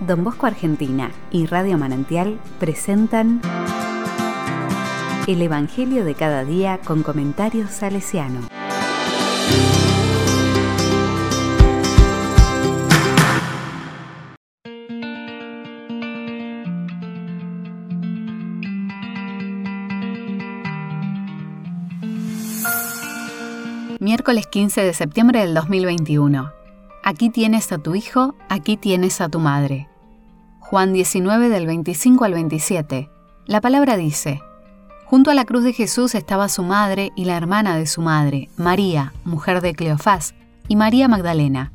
Don Bosco Argentina y Radio Manantial presentan El Evangelio de cada día con comentarios salesiano. Miércoles 15 de septiembre del 2021. Aquí tienes a tu hijo, aquí tienes a tu madre. Juan 19 del 25 al 27. La palabra dice, Junto a la cruz de Jesús estaba su madre y la hermana de su madre, María, mujer de Cleofás, y María Magdalena.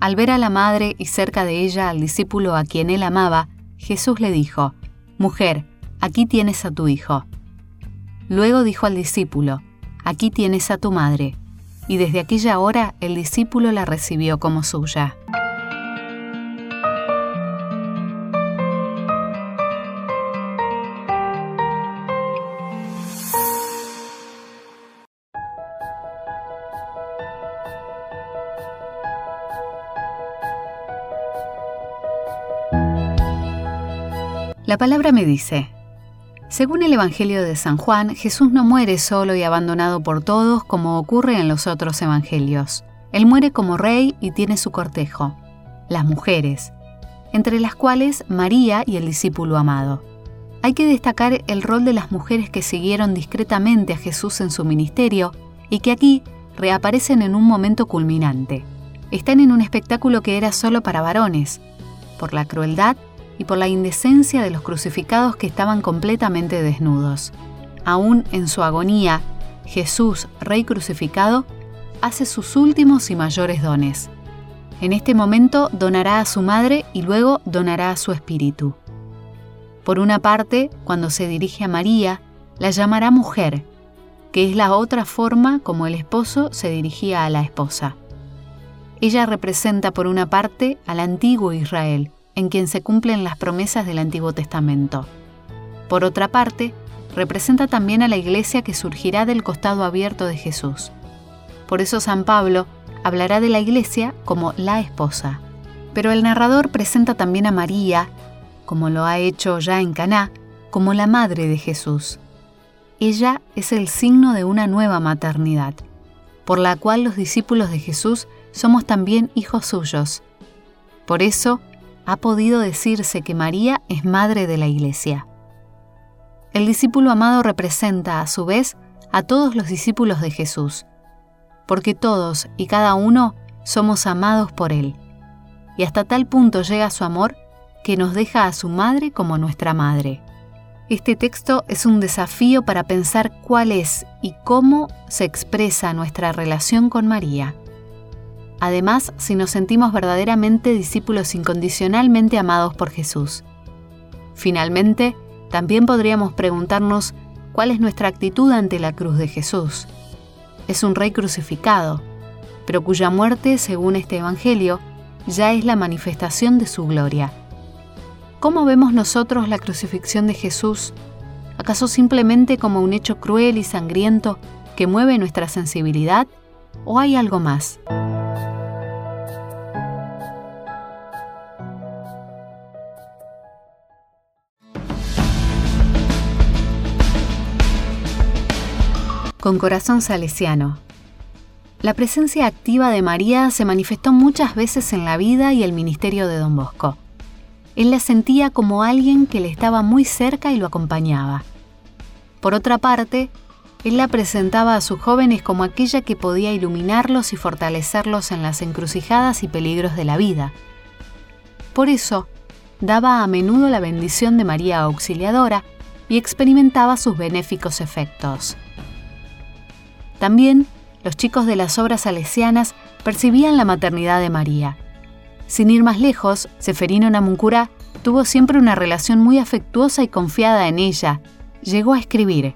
Al ver a la madre y cerca de ella al discípulo a quien él amaba, Jesús le dijo, Mujer, aquí tienes a tu hijo. Luego dijo al discípulo, Aquí tienes a tu madre y desde aquella hora el discípulo la recibió como suya. La palabra me dice, según el Evangelio de San Juan, Jesús no muere solo y abandonado por todos como ocurre en los otros Evangelios. Él muere como rey y tiene su cortejo, las mujeres, entre las cuales María y el discípulo amado. Hay que destacar el rol de las mujeres que siguieron discretamente a Jesús en su ministerio y que aquí reaparecen en un momento culminante. Están en un espectáculo que era solo para varones, por la crueldad y por la indecencia de los crucificados que estaban completamente desnudos. Aún en su agonía, Jesús, Rey crucificado, hace sus últimos y mayores dones. En este momento donará a su madre y luego donará a su espíritu. Por una parte, cuando se dirige a María, la llamará mujer, que es la otra forma como el esposo se dirigía a la esposa. Ella representa por una parte al antiguo Israel, en quien se cumplen las promesas del Antiguo Testamento. Por otra parte, representa también a la iglesia que surgirá del costado abierto de Jesús. Por eso San Pablo hablará de la iglesia como la esposa. Pero el narrador presenta también a María, como lo ha hecho ya en Caná, como la madre de Jesús. Ella es el signo de una nueva maternidad, por la cual los discípulos de Jesús somos también hijos suyos. Por eso, ha podido decirse que María es madre de la Iglesia. El discípulo amado representa, a su vez, a todos los discípulos de Jesús, porque todos y cada uno somos amados por Él, y hasta tal punto llega su amor que nos deja a su madre como nuestra madre. Este texto es un desafío para pensar cuál es y cómo se expresa nuestra relación con María. Además, si nos sentimos verdaderamente discípulos incondicionalmente amados por Jesús. Finalmente, también podríamos preguntarnos cuál es nuestra actitud ante la cruz de Jesús. Es un rey crucificado, pero cuya muerte, según este Evangelio, ya es la manifestación de su gloria. ¿Cómo vemos nosotros la crucifixión de Jesús? ¿Acaso simplemente como un hecho cruel y sangriento que mueve nuestra sensibilidad? ¿O hay algo más? Con corazón salesiano. La presencia activa de María se manifestó muchas veces en la vida y el ministerio de don Bosco. Él la sentía como alguien que le estaba muy cerca y lo acompañaba. Por otra parte, él la presentaba a sus jóvenes como aquella que podía iluminarlos y fortalecerlos en las encrucijadas y peligros de la vida. Por eso, daba a menudo la bendición de María Auxiliadora y experimentaba sus benéficos efectos. También los chicos de las obras salesianas percibían la maternidad de María. Sin ir más lejos, Seferino Namuncurá tuvo siempre una relación muy afectuosa y confiada en ella. Llegó a escribir,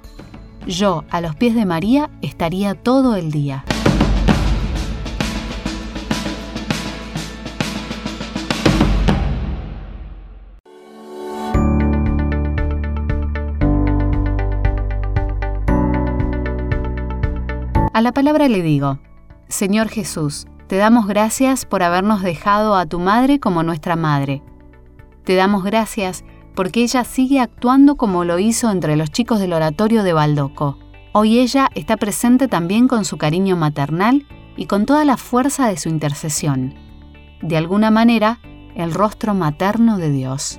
Yo a los pies de María estaría todo el día. A la palabra le digo, Señor Jesús, te damos gracias por habernos dejado a tu madre como nuestra madre, Te damos gracias porque ella sigue actuando como lo hizo entre los chicos del oratorio de Baldoco. Hoy ella está presente también con su cariño maternal y con toda la fuerza de su intercesión. De alguna manera, el rostro materno de Dios.